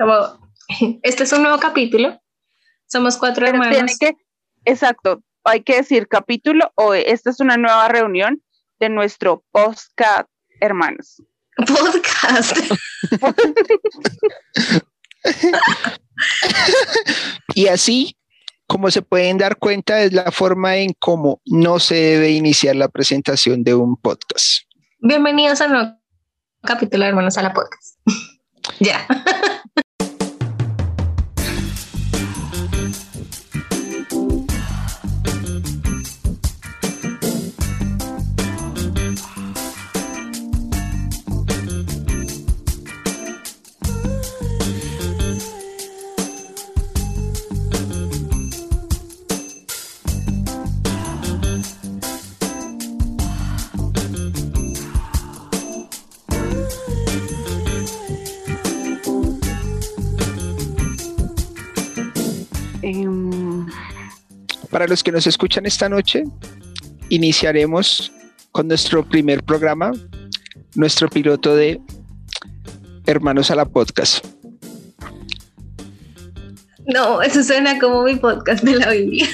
Como, este es un nuevo capítulo. Somos cuatro Pero tiene hermanos. que, exacto, hay que decir capítulo o esta es una nueva reunión de nuestro podcast hermanos. Podcast. Y así, como se pueden dar cuenta, es la forma en cómo no se debe iniciar la presentación de un podcast. Bienvenidos a un nuevo capítulo Hermanos a la Podcast. ya. Em, Para los que nos escuchan esta noche, iniciaremos con nuestro primer programa, nuestro piloto de Hermanos a la Podcast. No, eso suena como mi podcast de la Biblia.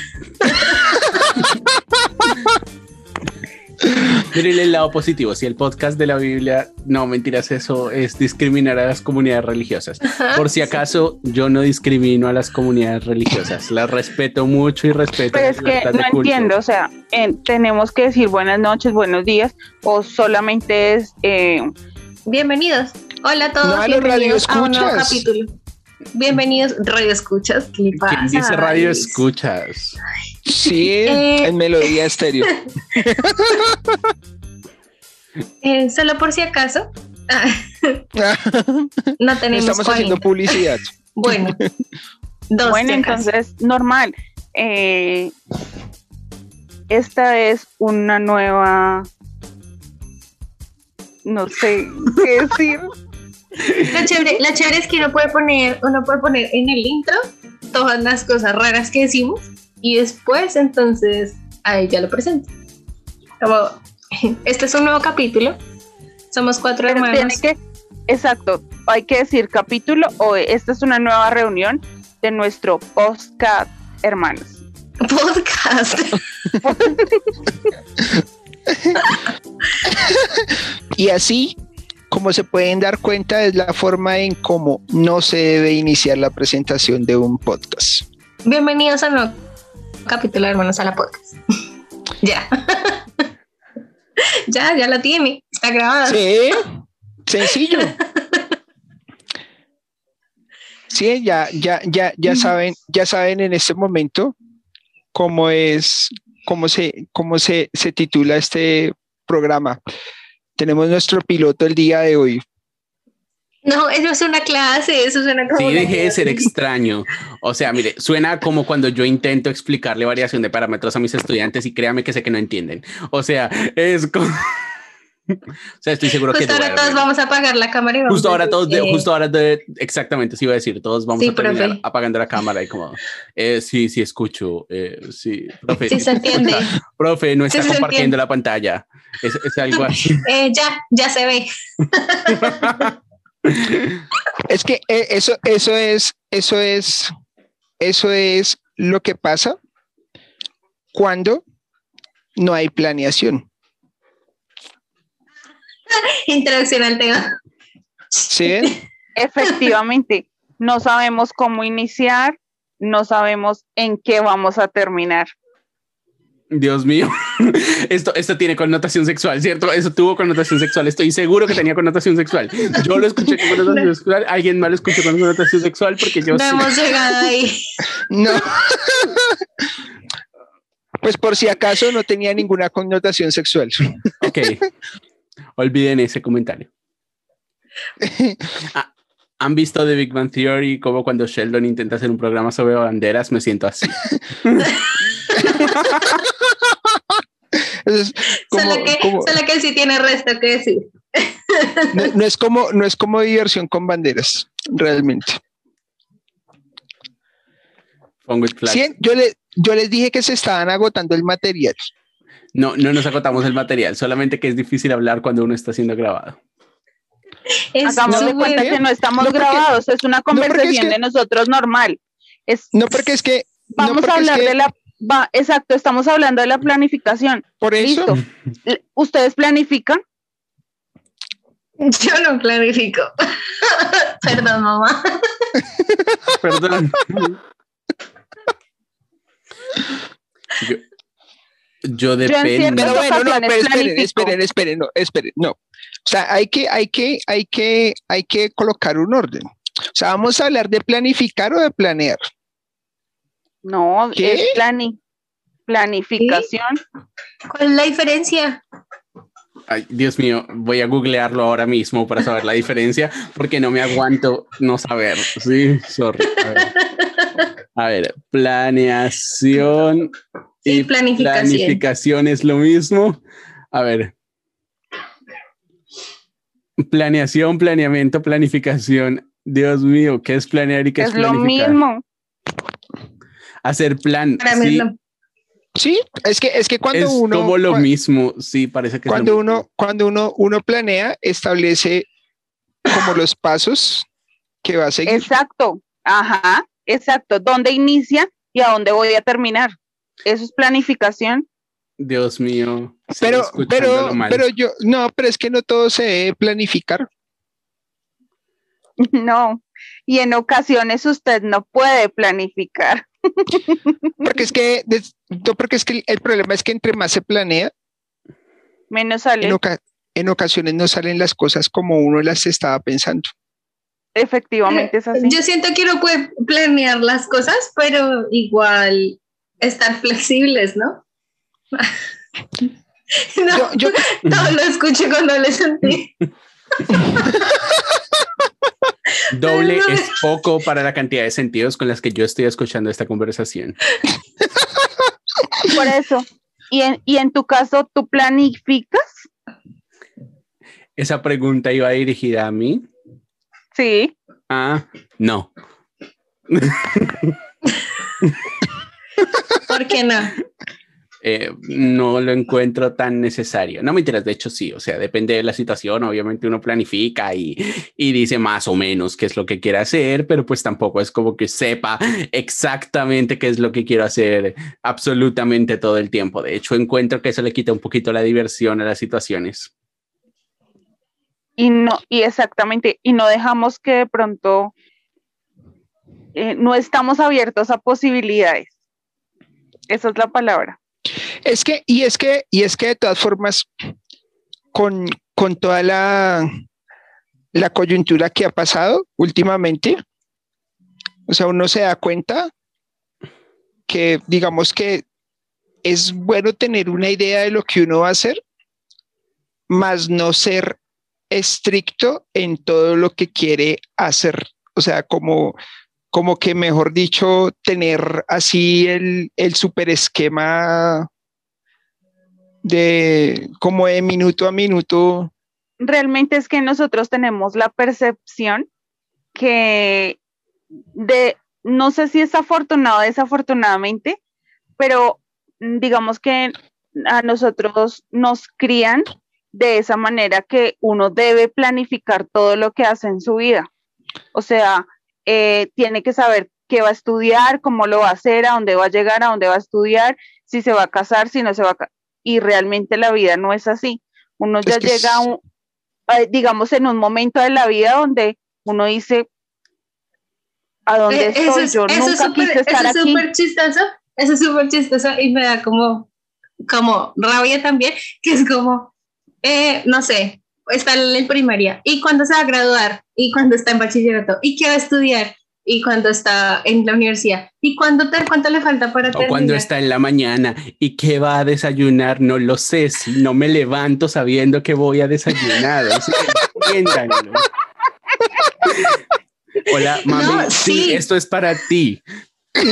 Miren el lado positivo. Si el podcast de la Biblia, no mentiras, eso es discriminar a las comunidades religiosas. Por si acaso, yo no discrimino a las comunidades religiosas. Las respeto mucho y respeto. pero es que no entiendo, o sea, en- tenemos que decir buenas noches, buenos días, o solamente es eh, Bienvenidos. Hola a todos. No, a los bienvenidos a un nuevo radioescuchas. capítulo. Bienvenidos, Radio Escuchas. ¿Qué pasa? ¿Quién dice radio escuchas? Sí, Eh. en Melodía Estéreo. Eh, solo por si acaso. no tenemos Estamos haciendo 40. publicidad. Bueno, dos. bueno, acaso. entonces normal. Eh, esta es una nueva, no sé qué decir. La chévere, la chévere es que uno puede poner, uno puede poner en el intro todas las cosas raras que decimos y después entonces a ella lo presento. Como este es un nuevo capítulo. Somos cuatro Pero tiene hermanos. que, exacto, hay que decir capítulo o esta es una nueva reunión de nuestro podcast hermanos. Podcast. Y así, como se pueden dar cuenta, es la forma en cómo no se debe iniciar la presentación de un podcast. Bienvenidos a un nuevo capítulo de Hermanos a la Podcast. ya. ya, ya la tiene. Está grabada. Sí, sencillo. Sí, ya, ya, ya, ya saben, ya saben en este momento cómo es, cómo se, cómo se, se titula este programa. Tenemos nuestro piloto el día de hoy. No, eso es una clase, eso suena como. Sí, una deje de ser extraño. O sea, mire, suena como cuando yo intento explicarle variación de parámetros a mis estudiantes y créame que sé que no entienden. O sea, es como... O sea, estoy seguro que Justo ahora todos vamos a apagar la cámara y vamos Justo a ahora decir, todos, de- justo ahora de, exactamente, sí iba a decir, todos vamos Sí, a terminar profe. apagando la cámara y como, eh, sí, sí escucho, eh, sí, profe, Sí se entiende. profe, no está Sí compartiendo la pantalla, es, es algo así. Eh, ya, ya se ve. Es que eh, eso, eso es, eso es, eso es lo que pasa cuando no hay planeación. Introducción al tema. ¿Sí? Efectivamente, no sabemos cómo iniciar, no sabemos en qué vamos a terminar. Dios mío, esto, esto tiene connotación sexual, ¿cierto? Eso tuvo connotación sexual, estoy seguro que tenía connotación sexual. Yo lo escuché con connotación sexual, alguien más lo escuchó con connotación sexual porque yo No sí. hemos llegado ahí. No. Pues por si acaso no tenía ninguna connotación sexual. Ok, olviden ese comentario. Ah, ¿Han visto The Big Bang Theory? Como cuando Sheldon intenta hacer un programa sobre banderas, me siento así. Es como- solo, que, como- solo que él sí tiene resto que decir. no, no es como, no es como diversión con banderas, realmente. Pongo el flash. Sí, yo, le, yo les dije que se estaban agotando el material. No, no nos agotamos el material, solamente que es difícil hablar cuando uno está siendo grabado. Hagamos de cuenta que no estamos grabados, es una conversación de nosotros normal. Es, no porque es que... Vamos a hablar de la... Va, exacto, estamos hablando de la planificación. Por eso. ¿Ustedes planifican? Yo no planifico. Perdón, mamá. Perdón. Yo, yo depende. Pero bueno, no, pero esperen, esperen, esperen, no, esperen, no. O sea, hay que, hay que, hay que, hay que colocar un orden. O sea, vamos a hablar de planificar o de planear. No, ¿Qué? es plani planificación. ¿Cuál es la diferencia? Ay, Dios mío, voy a googlearlo ahora mismo para saber la diferencia, porque no me aguanto no saber. Sí, sorry. A ver, a ver planeación y planificación. planificación es lo mismo. A ver. Planeación, planeamiento, planificación. Dios mío, ¿qué es planear y qué es, es lo mismo. Hacer plan. Sí. sí. es que es que cuando es uno como lo mismo, sí, parece que cuando uno cuando uno uno planea establece como los pasos que va a seguir. Exacto. Ajá, exacto, dónde inicia y a dónde voy a terminar. Eso es planificación. Dios mío. Pero, pero, pero yo, no, pero es que no todo se debe planificar. No, y en ocasiones usted no puede planificar. Porque es que, porque es que el problema es que entre más se planea, menos sale. En, en ocasiones no salen las cosas como uno las estaba pensando. Efectivamente es así. Yo siento que uno puede planear las cosas, pero igual estar flexibles, ¿no? no yo, todo lo escuché cuando le sentí. Doble es poco para la cantidad de sentidos con las que yo estoy escuchando esta conversación. Por eso. ¿Y en, y en tu caso, tú planificas? Esa pregunta iba dirigida a mí. Sí. Ah, no. ¿Por qué no? Eh, no lo encuentro tan necesario. No me interesa, de hecho sí, o sea, depende de la situación, obviamente uno planifica y, y, dice más o menos qué es lo que quiere hacer, pero pues tampoco es como que sepa exactamente qué es lo que quiero hacer absolutamente todo el tiempo. De hecho, encuentro que eso le quita un poquito la diversión a las situaciones. Y no, y exactamente, y no dejamos que de pronto eh, no estamos abiertos a posibilidades. Esa es la palabra. Es que, y es que, y es que de todas formas, con, con toda la, la coyuntura que ha pasado últimamente, o sea, uno se da cuenta que, digamos que es bueno tener una idea de lo que uno va a hacer, más no ser estricto en todo lo que quiere hacer. O sea, como, como que, mejor dicho, tener así el, el super esquema de como de minuto a minuto. Realmente es que nosotros tenemos la percepción que de, no sé si es afortunado o desafortunadamente, pero digamos que a nosotros nos crían de esa manera que uno debe planificar todo lo que hace en su vida. O sea, eh, tiene que saber qué va a estudiar, cómo lo va a hacer, a dónde va a llegar, a dónde va a estudiar, si se va a casar, si no se va a Y realmente la vida no es así. Uno ya llega, un, eh, digamos, en un momento de la vida donde uno dice, ¿a dónde eh, estoy? Yo nunca quise estar eso es súper chistoso, eso es súper chistoso y me da como, como rabia también, que es como, eh, no sé, está en primaria, y cuando se va a graduar, y cuando está en bachillerato, y qué va a estudiar, y cuando está en la universidad, y cuándo te, cuánto le falta para terminar. O cuando está en la mañana, y qué va a desayunar, no lo sé, si no me levanto sabiendo que voy a desayunar. Hola, mami, sí, esto es para ti.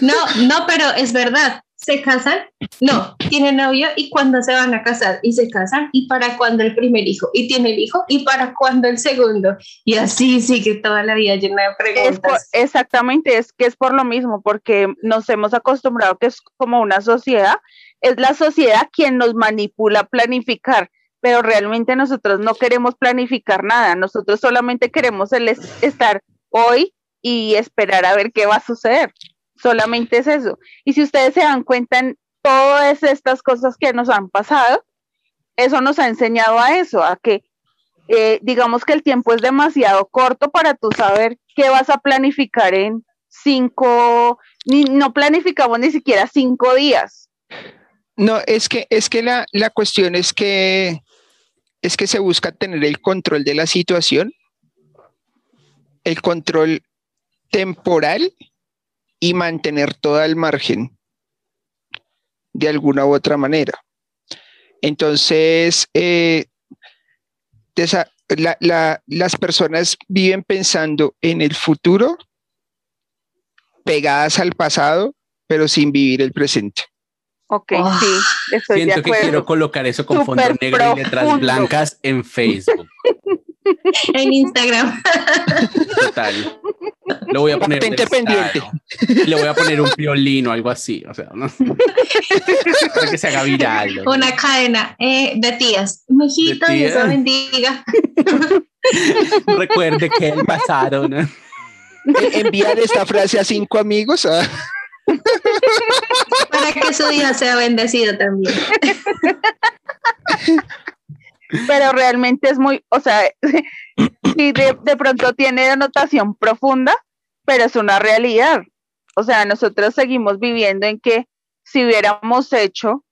No, no, pero es verdad. Se casan, no, tienen novio y cuando se van a casar y se casan y para cuando el primer hijo y tiene el hijo y para cuando el segundo y así sigue toda la vida llena de preguntas. exactamente, es que es por lo mismo, porque nos hemos acostumbrado que es como una sociedad es la sociedad quien nos manipula a planificar, pero realmente nosotros no queremos planificar nada, nosotros solamente queremos el estar hoy y esperar a ver qué va a suceder. Solamente es eso. Y si ustedes se dan cuenta en todas estas cosas que nos han pasado, eso nos ha enseñado a eso, a que eh, digamos que el tiempo es demasiado corto para tú saber qué vas a planificar en cinco, ni, no planificamos ni siquiera cinco días. No, es que, es que la, la cuestión es que, es que se busca tener el control de la situación, el control temporal y mantener todo al margen de alguna u otra manera. Entonces, eh, las personas viven pensando en el futuro, pegadas al pasado, pero sin vivir el presente. Ok, ah. sí, estoy Siento que quiero colocar eso con fondo negro y letras blancas en Facebook. en Instagram. Total. Lo voy a poner. pendiente. Le voy a poner un violino, algo así. O sea, ¿no? para que se haga viral. Una cadena eh, de tías. Mijito, Dios bendiga. Recuerde que el pasado. ¿no? Enviar esta frase a cinco amigos. ¿ah? Para que su día sea bendecido también. Pero realmente es muy, o sea, sí de, de pronto tiene denotación profunda, pero es una realidad. O sea, nosotros seguimos viviendo en que si hubiéramos hecho,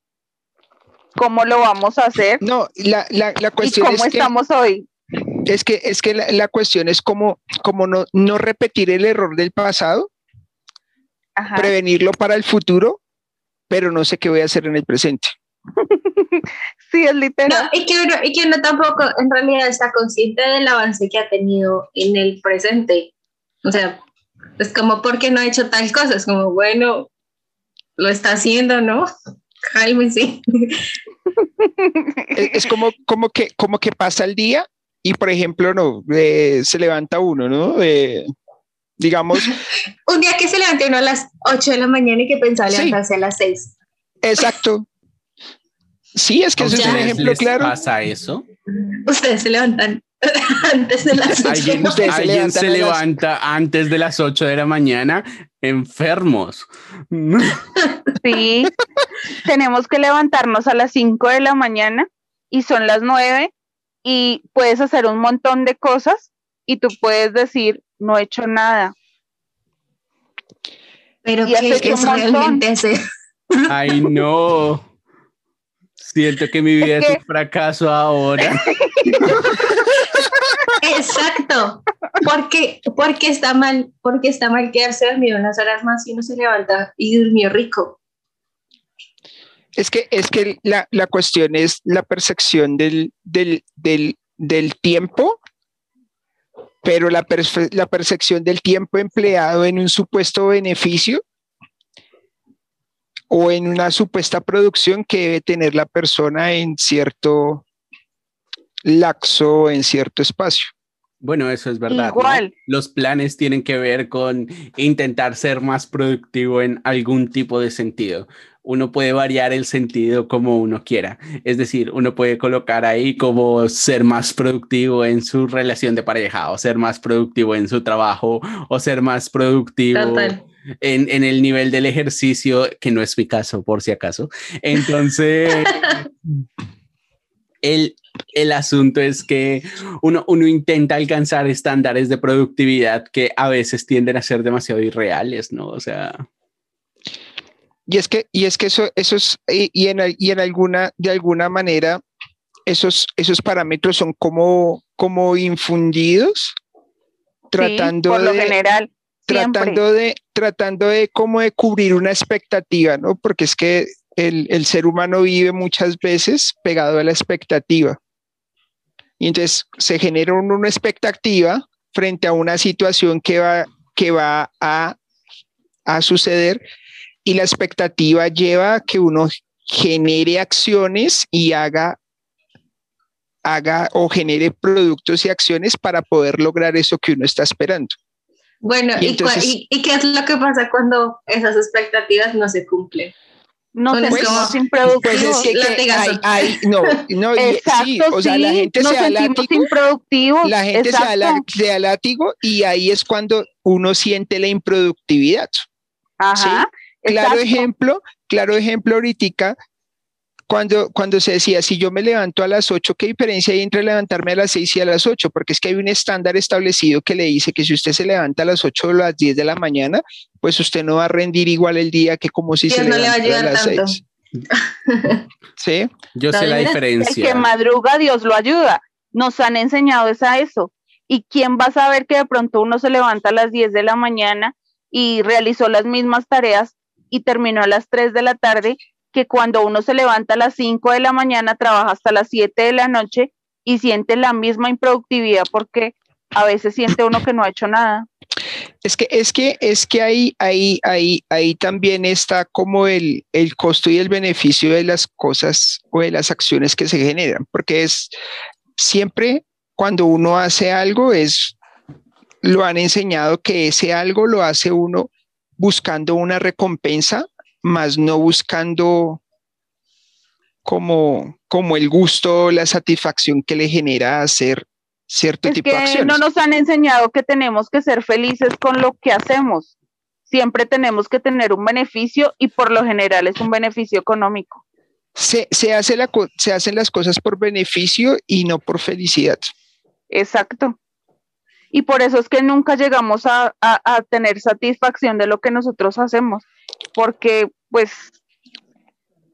¿cómo lo vamos a hacer? No, la, la, la cuestión ¿Y cómo estamos hoy? Es que, es que la, la cuestión es cómo, cómo no, no repetir el error del pasado prevenirlo para el futuro, pero no sé qué voy a hacer en el presente. sí, es literal. y, que uno, y que uno tampoco en realidad está consciente del avance que ha tenido en el presente. O sea, es como, porque no ha hecho tal cosa? Es como, bueno, lo está haciendo, ¿no? Cálmese. es, es como, como, que, como que pasa el día y, por ejemplo, no, eh, se levanta uno, ¿no? Eh, digamos. Un día que se levante uno a las 8 de la mañana y que pensaba levantarse a las 6. Exacto. Sí, es que eso es un ejemplo claro. ¿Pasa eso? Ustedes se levantan antes de las 8. ¿Alguien, se, levanta antes de las 8 de la mañana enfermos. Sí, tenemos que levantarnos a las 5 de la mañana y son las 9 y puedes hacer un montón de cosas y tú puedes decir, no he hecho nada. Pero ¿qué es que realmente hacer? Ay, no. Siento que mi vida es, un fracaso ahora. Exacto. Porque, porque está mal, porque está mal quedarse dormido unas horas más y uno se levanta y durmió rico. Es que, es que la, la cuestión es la percepción del, del, del, del tiempo pero la, la percepción del tiempo empleado en un supuesto beneficio o en una supuesta producción que debe tener la persona en cierto laxo, en cierto espacio. Bueno, eso es verdad. Igual. Los planes tienen que ver con intentar ser más productivo en algún tipo de sentido uno puede variar el sentido como uno quiera. Es decir, uno puede colocar ahí como ser más productivo en su relación de pareja o ser más productivo en su trabajo o ser más productivo en, en, el nivel del ejercicio, que no es mi caso, por si acaso. Entonces, el, el asunto es que uno, uno intenta alcanzar estándares de productividad que a veces tienden a ser demasiado irreales, ¿no? O sea... Y es que, y es que eso, esos, y, en, y en alguna, de alguna manera, esos, esos parámetros son como, como infundidos, tratando por lo de, Tratando de, tratando de como de cubrir una expectativa, ¿no? Porque es que el, el ser humano vive muchas veces pegado a la expectativa. Y entonces se genera una expectativa frente a una situación que va, que va a, a suceder y la expectativa lleva a que uno genere acciones y haga haga o genere productos y acciones para poder lograr eso que uno está esperando. Bueno, ¿y, qué es lo que pasa cuando esas expectativas no se cumplen? Nos Con sentimos eso- improductivos. Pues es que, que Latigazo. hay- hay- no, no, y- Exacto, sí, o sea, sí, la gente nos se da sentimos látigo, improductivos. la gente se da, la- exacto. se da látigo y ahí es cuando uno siente la improductividad. Ajá, Claro exacto. ejemplo, claro ejemplo ahorita, cuando, cuando se decía, si yo me levanto a las 8, ¿qué diferencia hay entre levantarme a las 6 y a las 8? Porque es que hay un estándar establecido que le dice que si usted se levanta a las 8 o las 10 de la mañana, pues usted no va a rendir igual el día que como si se le a levantara a las tanto. 6. ¿Sí? Yo sé la Mira, el que diferencia. madruga, Dios lo ayuda. Nos han enseñado es a eso. ¿Y quién va a saber que de pronto uno se levanta a las 10 de la mañana y realizó las mismas tareas y terminó a las 3 de la tarde que cuando uno se levanta a las 5 de la mañana, trabaja hasta las 7 de la noche y siente la misma improductividad porque a veces siente uno que no ha hecho nada. Es que, es que, es que ahí, ahí, ahí, ahí también está como el, el costo y el beneficio de las cosas o de las acciones que se generan, porque es siempre cuando uno hace algo es, lo han enseñado que ese algo lo hace uno buscando una recompensa, más no buscando como, como el gusto, la satisfacción que le genera hacer cierto Es tipo de acciones. no nos han enseñado que tenemos que ser felices con lo que hacemos. Siempre tenemos que tener un beneficio y por lo general es un beneficio económico. se, se, hace la, se hacen las cosas por beneficio y no por felicidad. Exacto. Y por eso es que nunca llegamos a, a- a tener satisfacción de lo que nosotros hacemos, porque pues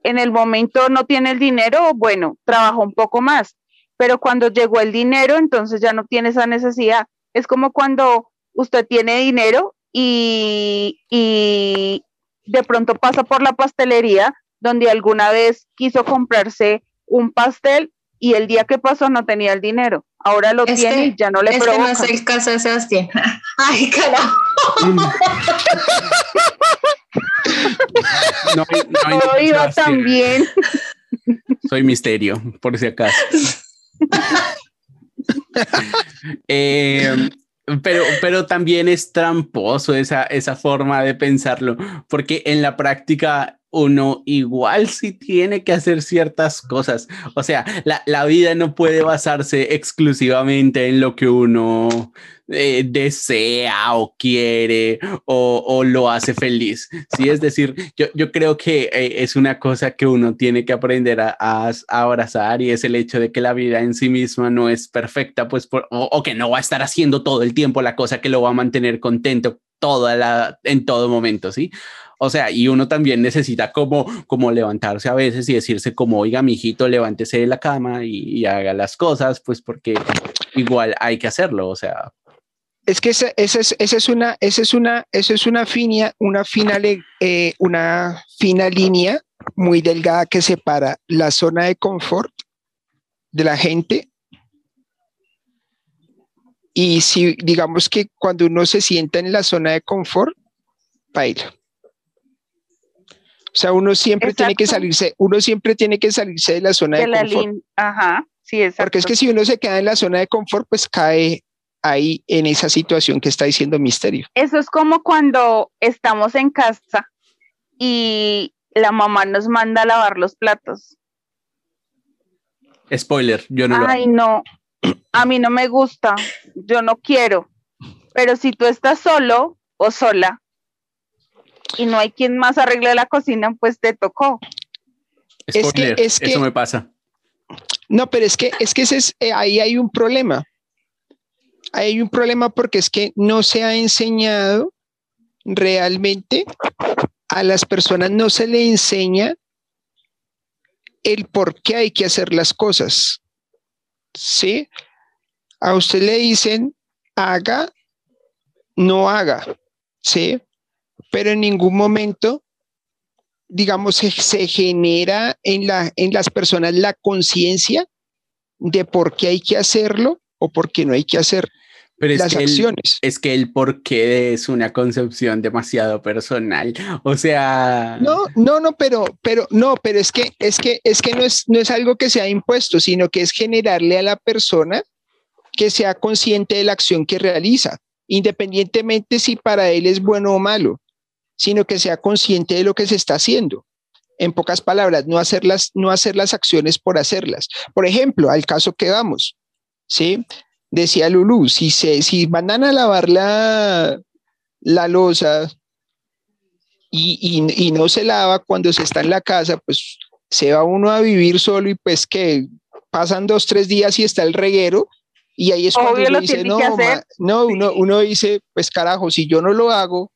en el momento no tiene el dinero, bueno, trabaja un poco más, pero cuando llegó el dinero, entonces ya no tiene esa necesidad. Es como cuando usted tiene dinero y, y de pronto pasa por la pastelería donde alguna vez quiso comprarse un pastel y el día que pasó no tenía el dinero. Ahora lo Este- tiene y ya no le Este provoca. no es el caso de Sebastián. Ay, carajo. No, no iba tan bien. Soy misterio, por si acaso. Eh, pero, pero también es tramposo esa, esa forma de pensarlo, porque en la práctica uno igual sí tiene que hacer ciertas cosas. O sea, la, la vida no puede basarse exclusivamente en lo que uno eh, desea o quiere o, o lo hace feliz. Sí, es decir, yo, yo creo que eh, es una cosa que uno tiene que aprender a, a- a abrazar y es el hecho de que la vida en sí misma no es perfecta, pues, por- o, o que no va a estar haciendo todo el tiempo la cosa que lo va a mantener contento toda la, en todo momento, ¿sí? O sea, y uno también necesita como, como levantarse a veces y decirse como, oiga, mijito, levántese de la cama y, haga las cosas, pues porque igual hay que hacerlo, o sea, Es que esa, esa es, esa es una, esa es una, es una fina, una fina, eh, una fina línea muy delgada que separa la zona de confort de la gente. Y si digamos que cuando uno se sienta en la zona de confort, baila. O sea, uno siempre tiene que salirse, uno siempre tiene que salirse de la zona de, De la confort. lin- Ajá, sí, exacto. Porque es que si uno se queda en la zona de confort, pues cae ahí en esa situación que está diciendo Misterio. Eso es como cuando estamos en casa y la mamá nos manda a lavar los platos. spoiler, yo no lo Ay, no, a mí no me gusta, yo no quiero. Pero si tú estás solo o sola y no hay quien más arregle la cocina, pues te tocó. que- Spoiler, es que- eso me pasa. No, pero es que, es que ese es, eh, ahí hay un problema. Ahí Hay un problema porque es que no se ha enseñado realmente a las personas, no se le enseña el por qué hay que hacer las cosas. ¿Sí? A usted le dicen, haga, no haga. ¿Sí? Pero en ningún momento digamos, se, se genera en, la, en las personas la conciencia de por qué hay que hacerlo o por qué no hay que hacer Pero es las el- acciones. es que el porqué es una concepción demasiado personal. O sea, No, no, no, pero, pero, no, pero es que, es que, es que no es, no es algo que sea impuesto, sino que es generarle a la persona que sea consciente de la acción que realiza, independientemente si para él es bueno o malo, sino que sea consciente de lo que se está haciendo. En pocas palabras, no hacer las, no hacer las acciones por hacerlas. Por ejemplo, al caso que vamos, ¿sí? Decía Lulu, si, se, si mandan a lavar la, la losa y, y, no se lava cuando se está en la casa, pues se va uno a vivir solo y pues que pasan dos, tres días y está el reguero y ahí es cuando uno dice, no, no uno, uno dice, pues carajo, si yo no lo hago,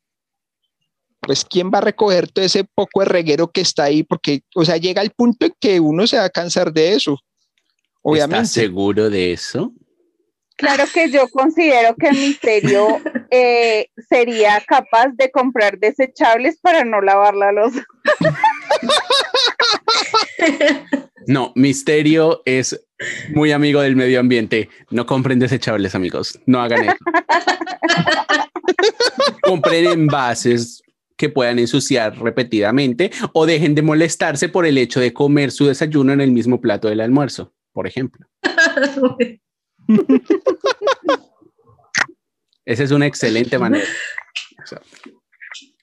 pues quién va a recoger todo ese poco de reguero que está ahí, porque, o sea, llega el punto en que uno se va a cansar de eso. Obviamente. ¿Estás seguro de eso? Claro que yo considero que el misterio eh, sería capaz de comprar desechables para no lavar la losa. No, Misterio es muy amigo del medio ambiente. No compren desechables, amigos. No hagan eso. compren envases que puedan ensuciar repetidamente o dejen de molestarse por el hecho de comer su desayuno en el mismo plato del almuerzo, por ejemplo. Esa es una excelente manera.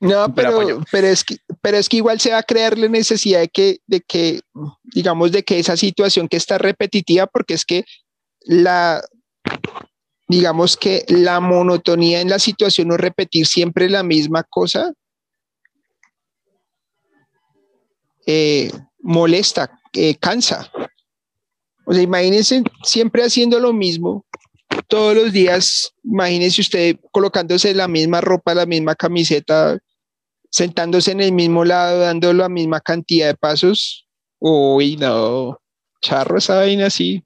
no, pero, pero, es que, pero es que igual se va a crear la necesidad de que, de que, digamos, de que esa situación que está repetitiva, porque es que la, digamos que la monotonía en la situación o repetir siempre la misma cosa, eh, molesta, eh, cansa. O sea, imagínense siempre haciendo lo mismo todos los días. Imagínense usted colocándose la misma ropa, la misma camiseta, sentándose en el mismo lado, dando la misma cantidad de pasos. Uy, no, charro esa vaina así.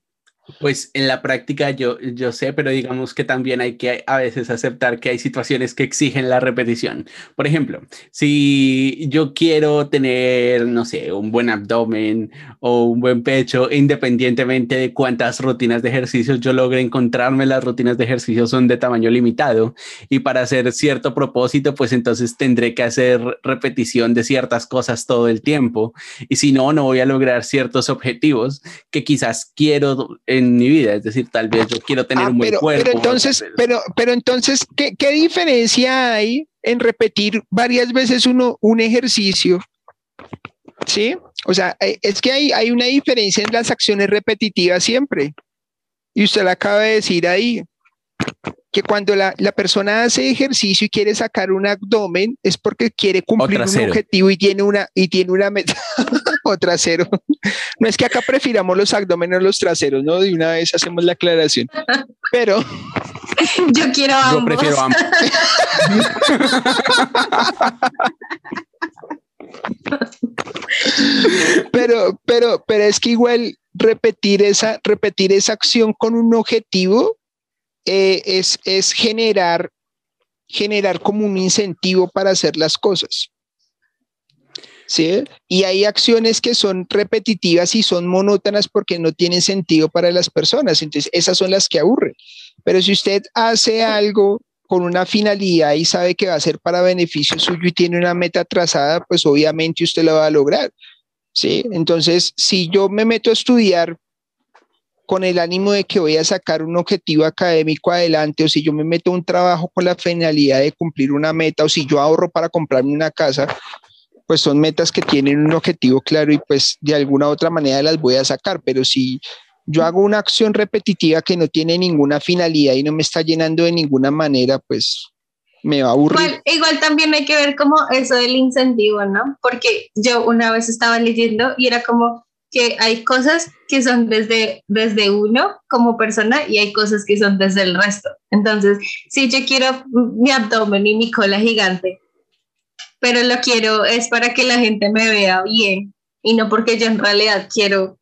Pues en la práctica yo, yo sé, pero digamos que también hay que a veces aceptar que hay situaciones que exigen la repetición. Por ejemplo, si yo quiero tener, no sé, un buen abdomen o un buen pecho, independientemente de cuántas rutinas de ejercicios yo logre encontrarme, las rutinas de ejercicio son de tamaño limitado y para hacer cierto propósito, pues entonces tendré que hacer repetición de ciertas cosas todo el tiempo y si no, no voy a lograr ciertos objetivos que quizás quiero mi vida. Es decir, tal vez yo quiero tener ah, un buen cuerpo. Pero entonces, pero, pero entonces, ¿qué, ¿qué, diferencia hay en repetir varias veces uno un ejercicio? ¿Sí? O sea, eh, es que hay, hay una diferencia en las acciones repetitivas siempre. Y usted la acaba de decir ahí que cuando la, la, persona hace ejercicio y quiere sacar un abdomen es porque quiere cumplir un objetivo y tiene una y tiene una meta o trasero. No es que acá prefiramos los abdómenes o los traseros, ¿no? De una vez hacemos la aclaración. Pero yo quiero ambos. Yo prefiero ambos. pero, pero, pero es que igual repetir esa, repetir esa acción con un objetivo eh, es, es generar, generar como un incentivo para hacer las cosas. ¿Sí? Y hay acciones que son repetitivas y son monótonas porque no tienen sentido para las personas. Entonces, esas son las que aburren. Pero si usted hace algo con una finalidad y sabe que va a ser para beneficio suyo y tiene una meta trazada, pues obviamente usted lo va a lograr. ¿sí? Entonces, si yo me meto a estudiar con el ánimo de que voy a sacar un objetivo académico adelante o si yo me meto a un trabajo con la finalidad de cumplir una meta o si yo ahorro para comprarme una casa, pues son metas que tienen un objetivo claro y pues de alguna u otra manera las voy a sacar, pero si yo hago una acción repetitiva que no tiene ninguna finalidad y no me está llenando de ninguna manera, pues me va a aburrir. Igual, igual, también hay que ver como eso del incentivo, ¿no? Porque yo una vez estaba leyendo y era como, que hay cosas que son desde, desde uno como persona y hay cosas que son desde el resto. Entonces, si yo quiero mi abdomen y mi cola gigante, pero lo quiero es para que la gente me vea bien y no porque yo en realidad quiero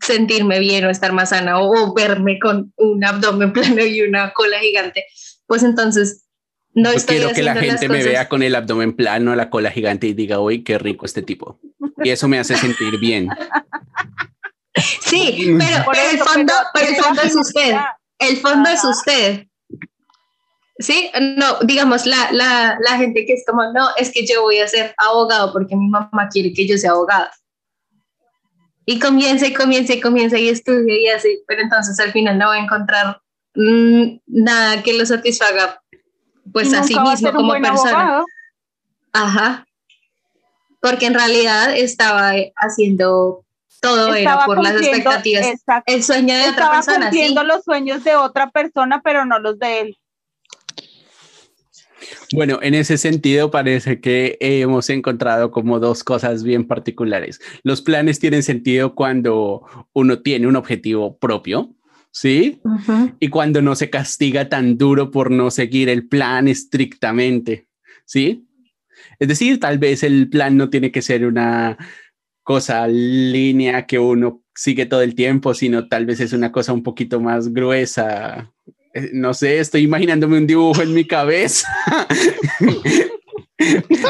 sentirme bien o estar más sana o, verme con un abdomen plano y una cola gigante, pues entonces no estoy quiero que la gente me vea con el abdomen plano, la cola gigante y diga, uy, qué rico este tipo. Y eso me hace sentir bien. Sí, pero, el fondo, pero el fondo es usted. El fondo es usted. Sí, no, digamos, la, la, la, gente que es como, no, es que yo voy a ser abogado porque mi mamá quiere que yo sea abogada. Y comienza y comienza y comienza y estudia y así, pero entonces al final no va a encontrar mm, nada que lo satisfaga, pues a sí mismo como persona. Ajá. Porque en realidad estaba haciendo todo era por las expectativas. El sueño de otra persona. Estaba cumpliendo los sueños de otra persona, pero no los de él. Bueno, en ese sentido parece que hemos encontrado como dos cosas bien particulares. Los planes tienen sentido cuando uno tiene un objetivo propio, ¿sí? Y cuando no se castiga tan duro por no seguir el plan estrictamente, ¿sí? Es decir, tal vez el plan no tiene que ser una cosa línea que uno sigue todo el tiempo, sino tal vez es una cosa un poquito más gruesa, eh, no sé, estoy imaginándome un dibujo en mi cabeza.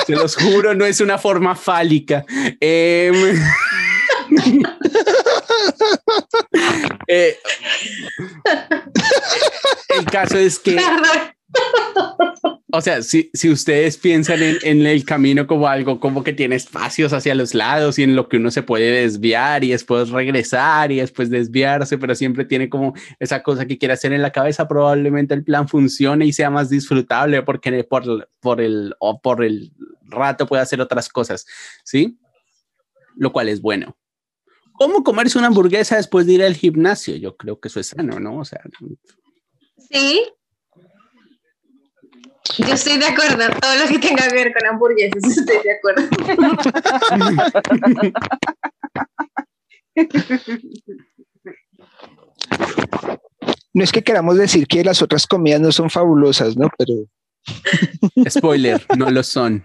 Se los juro, no es una forma fálica. Em, eh, el caso es que o sea, si, si ustedes piensan en, en, el camino como algo como que tiene espacios hacia los lados y en lo que uno se puede desviar y después regresar y después desviarse, pero siempre tiene como esa cosa que quiere hacer en la cabeza, probablemente el plan funcione y sea más disfrutable porque por, por, el, o por el rato puede hacer otras cosas, ¿sí? Lo cual es bueno. ¿Cómo comerse una hamburguesa después de ir al gimnasio? Yo creo que eso es sano, ¿no? O sea... Sí, yo estoy de acuerdo. Todo lo que tenga que ver con hamburguesas, estoy de acuerdo. No es que queramos decir que las otras comidas no son fabulosas, ¿no? Pero. Spoiler, no lo son.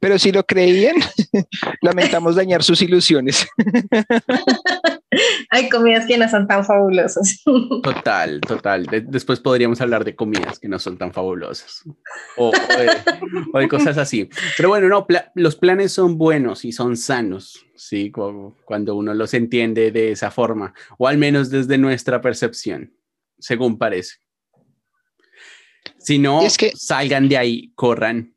Pero si lo creían, lamentamos dañar sus ilusiones. Hay comidas que no son tan fabulosas. Total, total. después podríamos hablar de comidas que no son tan fabulosas. O, de, cosas así. Pero bueno, no, los planes son buenos y son sanos, ¿sí? Cuando uno los entiende de esa forma, o al menos desde nuestra percepción, según parece. Si no, es que... salgan de ahí, corran.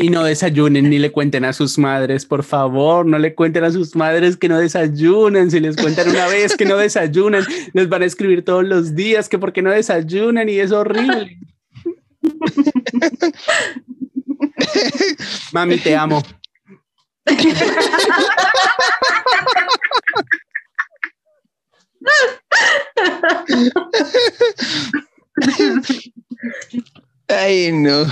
Y no desayunen ni le cuenten a sus madres, por favor, no le cuenten a sus madres que no desayunan. Si les cuentan una vez que no desayunan, les van a escribir todos los días que porque no desayunan y es horrible. Mami, te amo. Ay, no.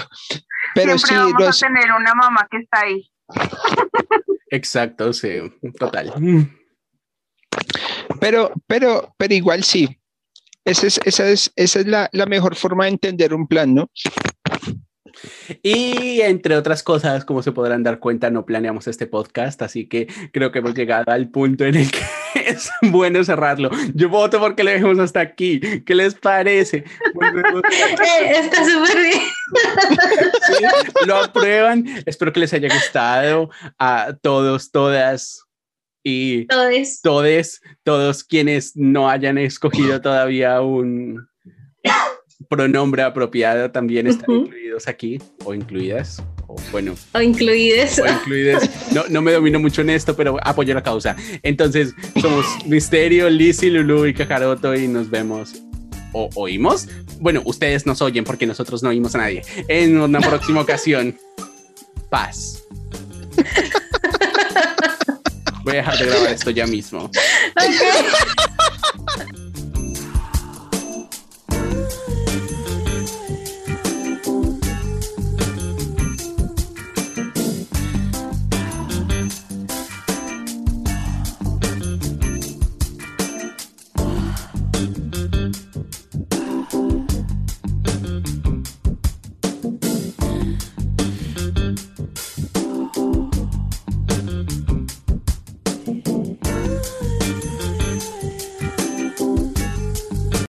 Pero sí, vamos a tener una mamá que está ahí. Exacto, sí, total. Pero, pero, pero igual sí. Esa es, esa es, esa es la, la mejor forma de entender un plan, ¿no? Y entre otras cosas, como se podrán dar cuenta, no planeamos este podcast, así que creo que hemos llegado al punto en el que es bueno cerrarlo. Yo voto porque lo dejemos hasta aquí. ¿Qué les parece? Eh, está súper bien. lo aprueban. Espero que les haya gustado a todos, todas y todos, todos, todos quienes no hayan escogido todavía un pronombre apropiado también están incluidos aquí o incluidas. O, bueno, o incluides. O incluides. No, no me domino mucho en esto, pero apoyo la causa. Entonces, somos Misterio, Lizzy, Lulu y Kakaroto y nos vemos o oímos. Bueno, ustedes nos oyen porque nosotros no oímos a nadie. En una próxima ocasión. Paz. Voy a dejar de grabar esto ya mismo.